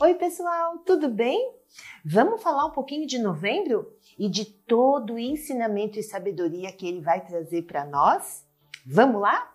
Oi, pessoal, tudo bem? Vamos falar um pouquinho de novembro e de todo o ensinamento e sabedoria que ele vai trazer para nós? Vamos lá?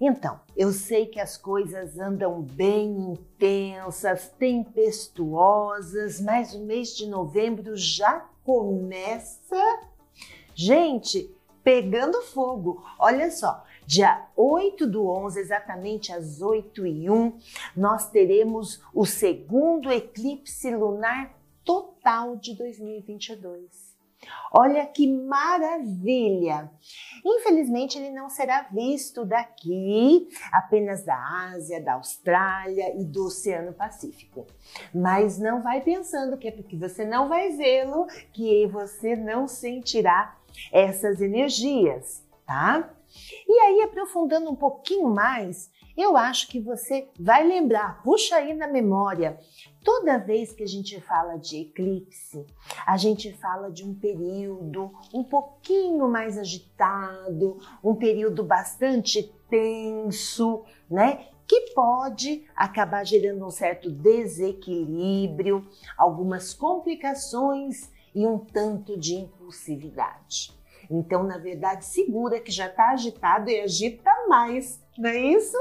Então, eu sei que as coisas andam bem intensas, tempestuosas, mas o mês de novembro já começa. Gente, pegando fogo. Olha só, dia 8 do 11, exatamente às 8 e 1, nós teremos o segundo eclipse lunar total de 2022. Olha que maravilha! Infelizmente, ele não será visto daqui, apenas da Ásia, da Austrália e do Oceano Pacífico. Mas não vai pensando que é porque você não vai vê-lo que você não sentirá essas energias, tá? E aí, aprofundando um pouquinho mais, eu acho que você vai lembrar, puxa aí na memória, toda vez que a gente fala de eclipse, a gente fala de um período um pouquinho mais agitado, um período bastante tenso, né? Que pode acabar gerando um certo desequilíbrio, algumas complicações e um tanto de impulsividade. Então, na verdade, segura que já está agitado e agita mais, não é isso?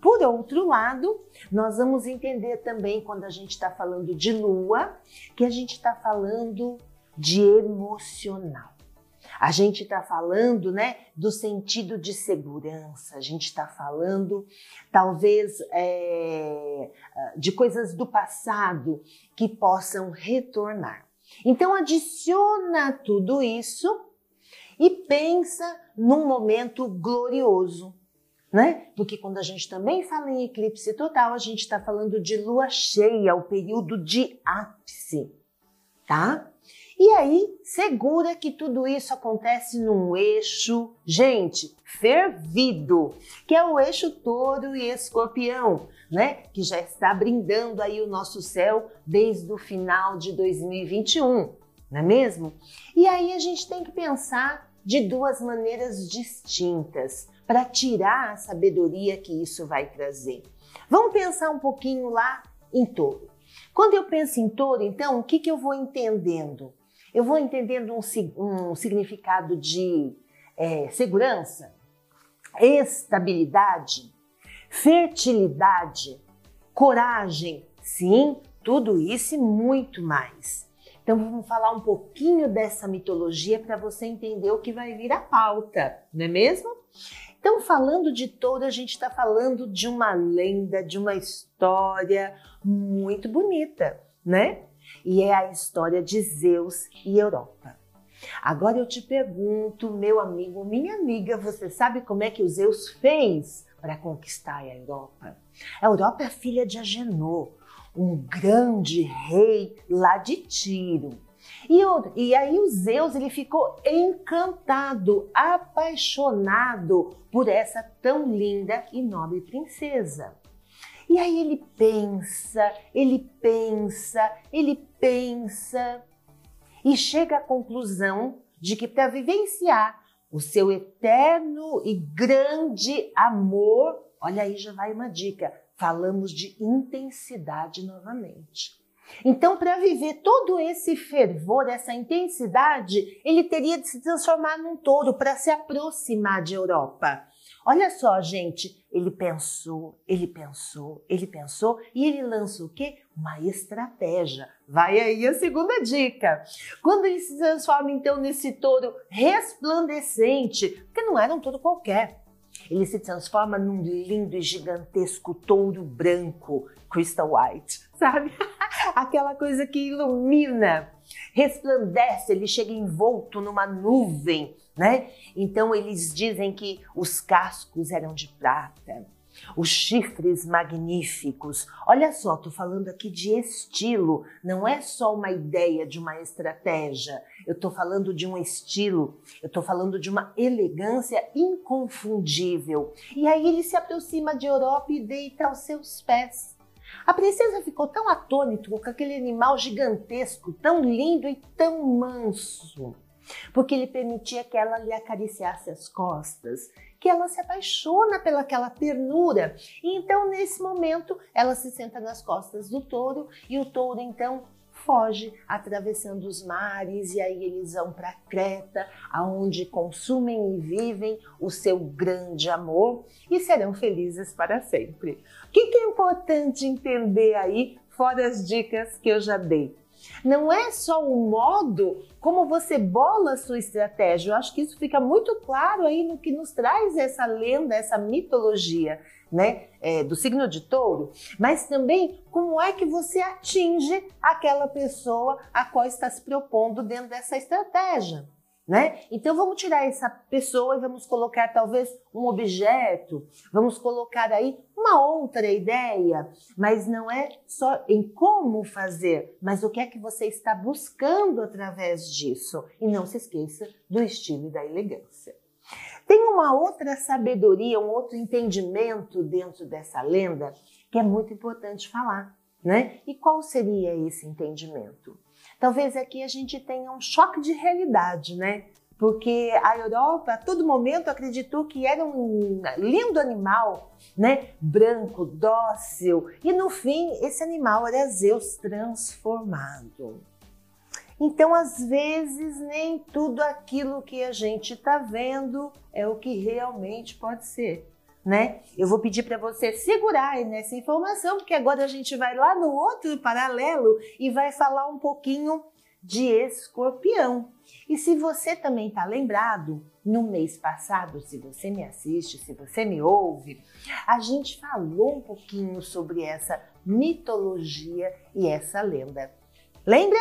Por outro lado, nós vamos entender também quando a gente está falando de lua, que a gente está falando de emocional. A gente está falando, né, do sentido de segurança. A gente está falando, talvez, é, de coisas do passado que possam retornar. Então, adiciona tudo isso e pensa num momento glorioso, né? Porque quando a gente também fala em eclipse total, a gente está falando de lua cheia, o período de ápice, tá? E aí, segura que tudo isso acontece num eixo, gente, fervido, que é o eixo touro e escorpião, né? Que já está brindando aí o nosso céu desde o final de 2021, não é mesmo? E aí a gente tem que pensar de duas maneiras distintas para tirar a sabedoria que isso vai trazer. Vamos pensar um pouquinho lá em touro. Quando eu penso em touro, então, o que, que eu vou entendendo? Eu vou entendendo um, um significado de é, segurança, estabilidade, fertilidade, coragem, sim, tudo isso e muito mais. Então vamos falar um pouquinho dessa mitologia para você entender o que vai vir à pauta, não é mesmo? Então, falando de touro, a gente está falando de uma lenda, de uma história muito bonita, né? E é a história de Zeus e Europa. Agora eu te pergunto, meu amigo, minha amiga, você sabe como é que o Zeus fez para conquistar a Europa? A Europa é filha de Agenor, um grande rei lá de Tiro. E, e aí o Zeus ele ficou encantado, apaixonado por essa tão linda e nobre princesa. E aí ele pensa, ele pensa, ele pensa e chega à conclusão de que para vivenciar o seu eterno e grande amor, olha aí já vai uma dica, falamos de intensidade novamente. Então, para viver todo esse fervor, essa intensidade, ele teria de se transformar num touro para se aproximar de Europa. Olha só, gente, ele pensou, ele pensou, ele pensou e ele lança o quê? Uma estratégia. Vai aí a segunda dica. Quando ele se transforma então nesse touro resplandecente, porque não era um touro qualquer, ele se transforma num lindo e gigantesco touro branco, crystal white, sabe? Aquela coisa que ilumina, resplandece, ele chega envolto numa nuvem, né? Então eles dizem que os cascos eram de prata, os chifres magníficos. Olha só, tô falando aqui de estilo, não é só uma ideia de uma estratégia. Eu tô falando de um estilo, eu tô falando de uma elegância inconfundível. E aí ele se aproxima de Europa e deita aos seus pés. A princesa ficou tão atônita com aquele animal gigantesco, tão lindo e tão manso. Porque ele permitia que ela lhe acariciasse as costas, que ela se apaixona pelaquela ternura. E então, nesse momento, ela se senta nas costas do touro e o touro então foge atravessando os mares e aí eles vão para Creta, aonde consumem e vivem o seu grande amor e serão felizes para sempre. O que, que é importante entender aí, fora as dicas que eu já dei? Não é só o modo como você bola a sua estratégia. Eu acho que isso fica muito claro aí no que nos traz essa lenda, essa mitologia, né, é, do signo de touro, mas também como é que você atinge aquela pessoa a qual está se propondo dentro dessa estratégia né? Então vamos tirar essa pessoa e vamos colocar talvez um objeto, vamos colocar aí uma outra ideia, mas não é só em como fazer, mas o que é que você está buscando através disso. E não se esqueça do estilo e da elegância. Tem uma outra sabedoria, um outro entendimento dentro dessa lenda que é muito importante falar, né? E qual seria esse entendimento? Talvez aqui a gente tenha um choque de realidade, né? Porque a Europa a todo momento acreditou que era um lindo animal, né? Branco, dócil, e no fim esse animal era Zeus transformado. Então, às vezes, nem tudo aquilo que a gente está vendo é o que realmente pode ser né? Eu vou pedir para você segurar nessa informação, porque agora a gente vai lá no outro paralelo e vai falar um pouquinho de escorpião. E se você também está lembrado, no mês passado, se você me assiste, se você me ouve, a gente falou um pouquinho sobre essa mitologia e essa lenda. Lembra?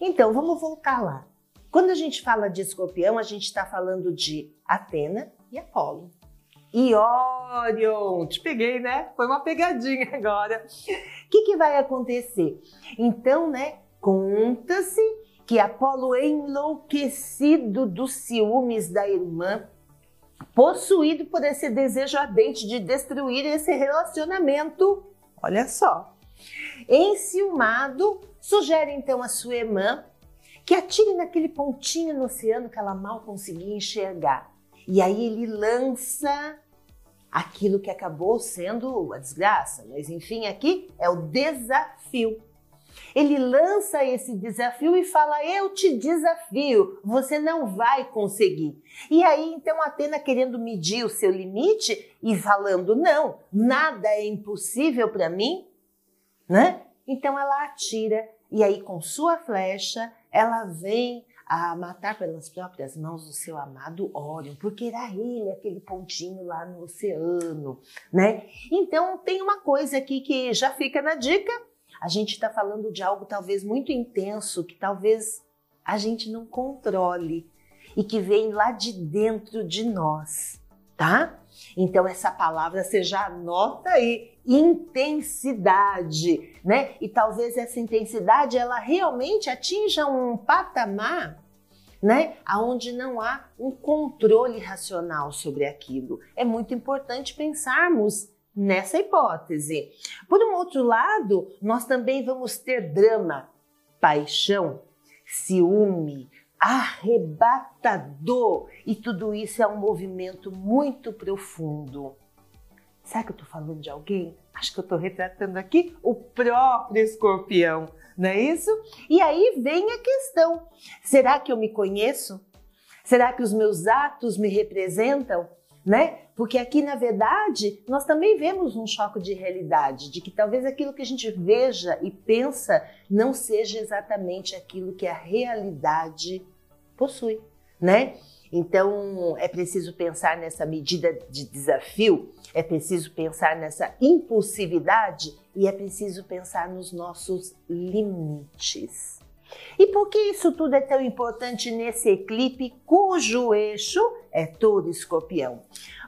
Então vamos voltar lá. Quando a gente fala de escorpião, a gente está falando de Atena e Apolo e Orion. Te peguei, né? Foi uma pegadinha agora. O que, que vai acontecer? Então, né, conta-se que Apolo, enlouquecido dos ciúmes da irmã, possuído por esse desejo ardente de destruir esse relacionamento, olha só, enciumado, sugere então a sua irmã que atire naquele pontinho no oceano que ela mal conseguia enxergar. E aí ele lança aquilo que acabou sendo a desgraça, mas enfim, aqui é o desafio. Ele lança esse desafio e fala: Eu te desafio, você não vai conseguir. E aí, então, Atena querendo medir o seu limite e falando: Não, nada é impossível para mim, né? Então ela atira e aí, com sua flecha, ela vem a matar pelas próprias mãos o seu amado Órion, porque era ele aquele pontinho lá no oceano, né? Então tem uma coisa aqui que já fica na dica. A gente está falando de algo talvez muito intenso, que talvez a gente não controle e que vem lá de dentro de nós, tá? Então essa palavra você já anota aí, intensidade, né? E talvez essa intensidade ela realmente atinja um patamar, né, aonde não há um controle racional sobre aquilo. É muito importante pensarmos nessa hipótese. Por um outro lado, nós também vamos ter drama, paixão, ciúme, arrebatador, e tudo isso é um movimento muito profundo. Será que eu estou falando de alguém? Acho que eu estou retratando aqui o próprio escorpião, não é isso? E aí vem a questão: será que eu me conheço? Será que os meus atos me representam? Né? Porque aqui, na verdade, nós também vemos um choque de realidade, de que talvez aquilo que a gente veja e pensa não seja exatamente aquilo que a realidade possui, né? Então, é preciso pensar nessa medida de desafio, é preciso pensar nessa impulsividade e é preciso pensar nos nossos limites. E por que isso tudo é tão importante nesse eclipse cujo eixo é todo escorpião?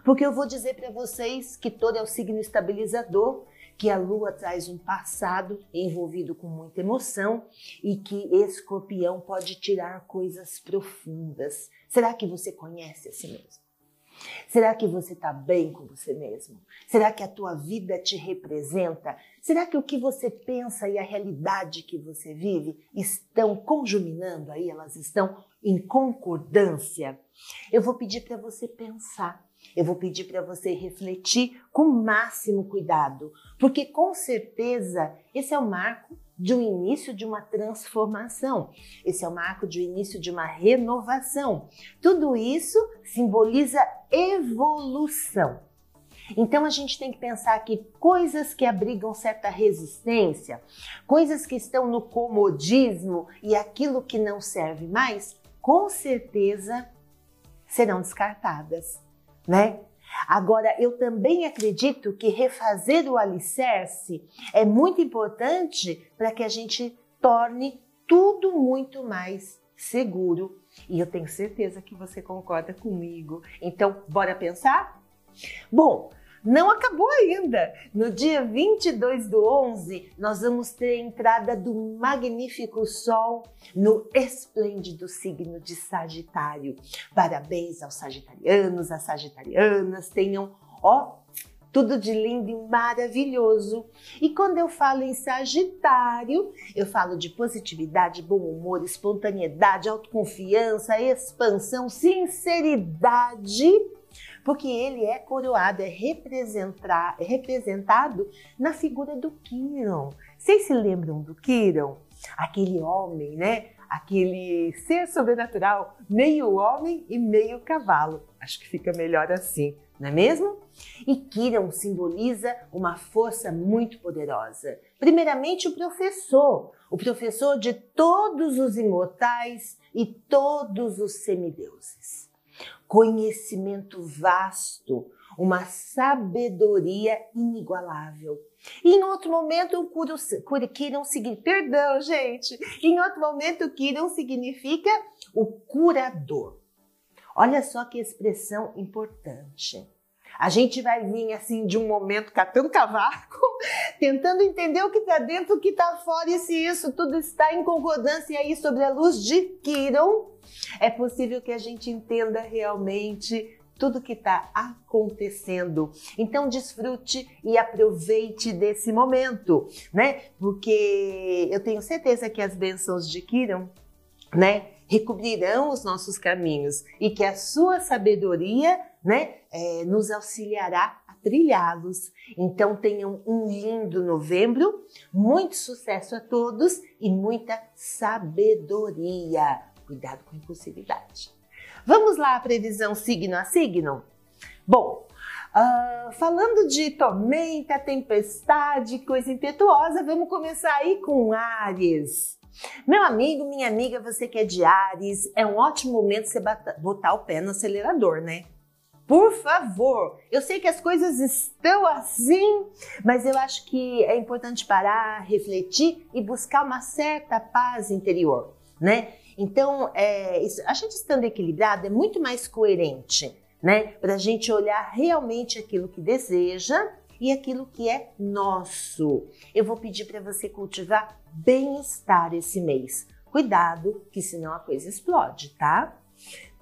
Porque eu vou dizer para vocês que todo é o signo estabilizador, que a lua traz um passado envolvido com muita emoção e que escorpião pode tirar coisas profundas, Será que você conhece a si mesmo? Será que você está bem com você mesmo? Será que a tua vida te representa? Será que o que você pensa e a realidade que você vive estão conjuminando aí? Elas estão em concordância? Eu vou pedir para você pensar. Eu vou pedir para você refletir com máximo cuidado, porque com certeza esse é o marco de um início de uma transformação. Esse é o marco de um início de uma renovação. Tudo isso simboliza evolução. Então a gente tem que pensar que coisas que abrigam certa resistência, coisas que estão no comodismo e aquilo que não serve mais, com certeza serão descartadas, né? Agora, eu também acredito que refazer o alicerce é muito importante para que a gente torne tudo muito mais seguro. E eu tenho certeza que você concorda comigo. Então, bora pensar? Bom, não acabou ainda. No dia 22 do 11, nós vamos ter a entrada do magnífico Sol no esplêndido signo de Sagitário. Parabéns aos sagitarianos, às sagitarianas, tenham, ó, tudo de lindo e maravilhoso. E quando eu falo em Sagitário, eu falo de positividade, bom humor, espontaneidade, autoconfiança, expansão, sinceridade porque ele é coroado, é, é representado na figura do Quiron. Vocês se lembram do Quiron? Aquele homem, né? Aquele ser sobrenatural, meio homem e meio cavalo. Acho que fica melhor assim, não é mesmo? E Kiron simboliza uma força muito poderosa. Primeiramente, o professor, o professor de todos os imortais e todos os semideuses conhecimento vasto, uma sabedoria inigualável. E em outro momento, o Kiron significa, perdão, gente, em outro momento, Kiron significa o curador. Olha só que expressão importante. A gente vai vir assim de um momento catando cavaco, tentando entender o que está dentro, o que está fora, e se isso tudo está em concordância aí sobre a luz de Kiron, é possível que a gente entenda realmente tudo que está acontecendo. Então desfrute e aproveite desse momento, né? Porque eu tenho certeza que as bênçãos de Kiron, né, recobrirão os nossos caminhos e que a sua sabedoria né, é, nos auxiliará a trilhá-los. Então tenham um lindo novembro, muito sucesso a todos e muita sabedoria. Cuidado com a impulsividade. Vamos lá a previsão signo a signo? Bom, uh, falando de tormenta, tempestade, coisa impetuosa, vamos começar aí com Ares. Meu amigo, minha amiga, você que é de Ares, é um ótimo momento você botar o pé no acelerador, né? Por favor, eu sei que as coisas estão assim, mas eu acho que é importante parar, refletir e buscar uma certa paz interior, né? Então, é, isso, a gente estando equilibrado é muito mais coerente, né? Para a gente olhar realmente aquilo que deseja e aquilo que é nosso. Eu vou pedir para você cultivar bem-estar esse mês. Cuidado, que senão a coisa explode, tá?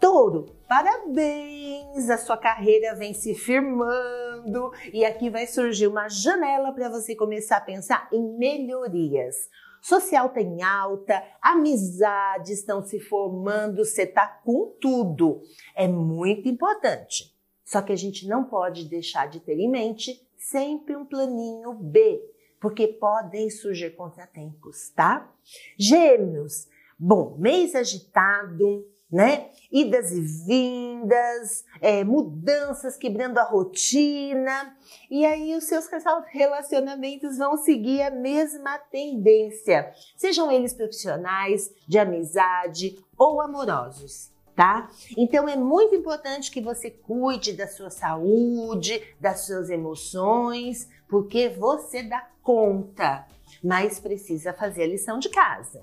Touro, parabéns! A sua carreira vem se firmando e aqui vai surgir uma janela para você começar a pensar em melhorias. Social tem alta, amizades estão se formando, você tá com tudo. É muito importante. Só que a gente não pode deixar de ter em mente sempre um planinho B, porque podem surgir contratempos, tá? Gêmeos, bom, mês agitado, né? Idas e vindas, é, mudanças quebrando a rotina, e aí os seus relacionamentos vão seguir a mesma tendência, sejam eles profissionais, de amizade ou amorosos. Tá? Então é muito importante que você cuide da sua saúde, das suas emoções, porque você dá conta, mas precisa fazer a lição de casa.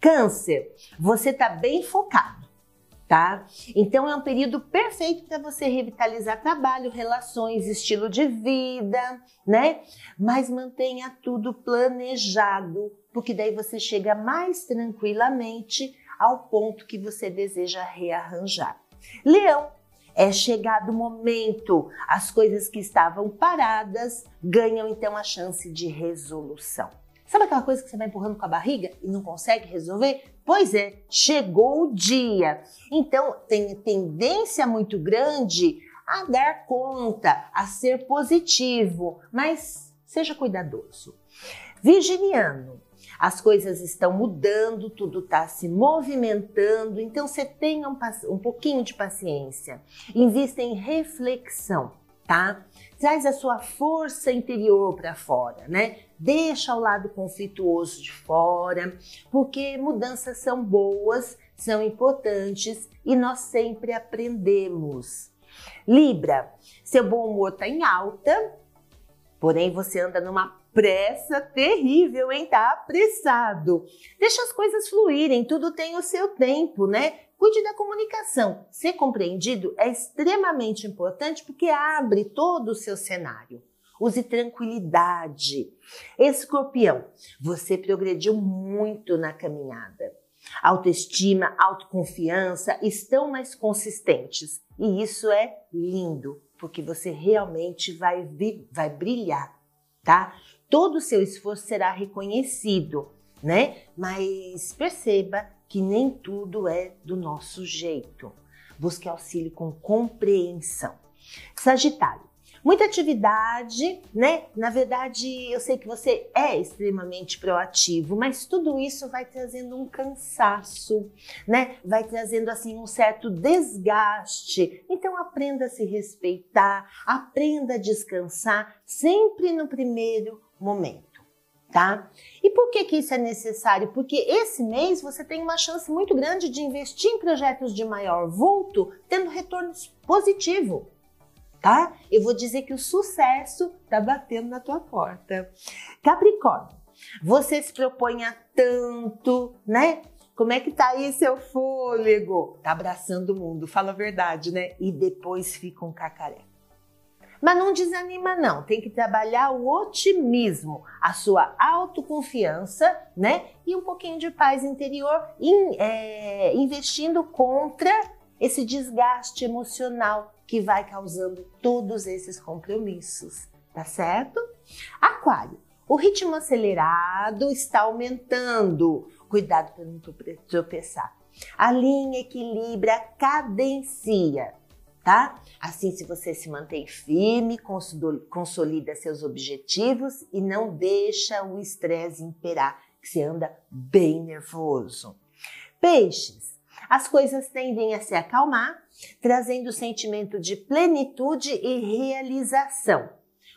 Câncer, você está bem focado tá? Então é um período perfeito para você revitalizar trabalho, relações, estilo de vida, né? Mas mantenha tudo planejado, porque daí você chega mais tranquilamente ao ponto que você deseja rearranjar. Leão, É chegado o momento, as coisas que estavam paradas ganham então a chance de resolução. Sabe aquela coisa que você vai empurrando com a barriga e não consegue resolver? Pois é, chegou o dia. Então tem tendência muito grande a dar conta, a ser positivo, mas seja cuidadoso. Virginiano, as coisas estão mudando, tudo está se movimentando, então você tenha um, um pouquinho de paciência. Invista em reflexão, tá? Traz a sua força interior para fora, né? Deixa o lado conflituoso de fora, porque mudanças são boas, são importantes e nós sempre aprendemos. Libra, seu bom humor está em alta, porém você anda numa pressa terrível, hein? Tá apressado. Deixa as coisas fluírem, tudo tem o seu tempo, né? Cuide da comunicação. Ser compreendido é extremamente importante porque abre todo o seu cenário. Use tranquilidade. Escorpião, você progrediu muito na caminhada. Autoestima, autoconfiança estão mais consistentes. E isso é lindo, porque você realmente vai, vai brilhar, tá? Todo o seu esforço será reconhecido, né? Mas perceba que nem tudo é do nosso jeito. Busque auxílio com compreensão. Sagitário, Muita atividade, né? Na verdade, eu sei que você é extremamente proativo, mas tudo isso vai trazendo um cansaço, né? Vai trazendo assim um certo desgaste. Então aprenda a se respeitar, aprenda a descansar sempre no primeiro momento, tá? E por que que isso é necessário? Porque esse mês você tem uma chance muito grande de investir em projetos de maior vulto, tendo retornos positivo tá? Eu vou dizer que o sucesso tá batendo na tua porta. Capricórnio, você se propõe a tanto, né? Como é que tá aí seu fôlego? Tá abraçando o mundo, fala a verdade, né? E depois fica um cacaré. Mas não desanima não, tem que trabalhar o otimismo, a sua autoconfiança, né? E um pouquinho de paz interior, in, é, investindo contra esse desgaste emocional que vai causando todos esses compromissos, tá certo? Aquário, o ritmo acelerado está aumentando. Cuidado para não tropeçar. A linha equilibra, cadencia, tá? Assim, se você se mantém firme, consolida seus objetivos e não deixa o estresse imperar, que você anda bem nervoso. Peixes, as coisas tendem a se acalmar, trazendo o sentimento de plenitude e realização.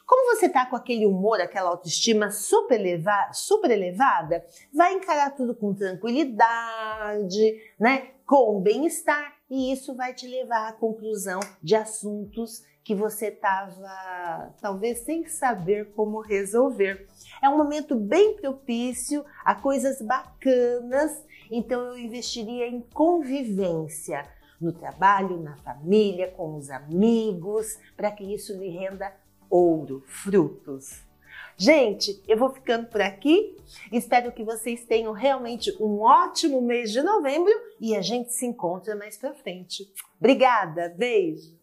Como você está com aquele humor, aquela autoestima super, eleva super elevada, vai encarar tudo com tranquilidade, né? com bem-estar, e isso vai te levar à conclusão de assuntos que você estava talvez sem saber como resolver. É um momento bem propício a coisas bacanas então eu investiria em convivência no trabalho, na família, com os amigos, para que isso lhe renda ouro, frutos. Gente, eu vou ficando por aqui. Espero que vocês tenham realmente um ótimo mês de novembro e a gente se encontra mais para frente. Obrigada, beijo.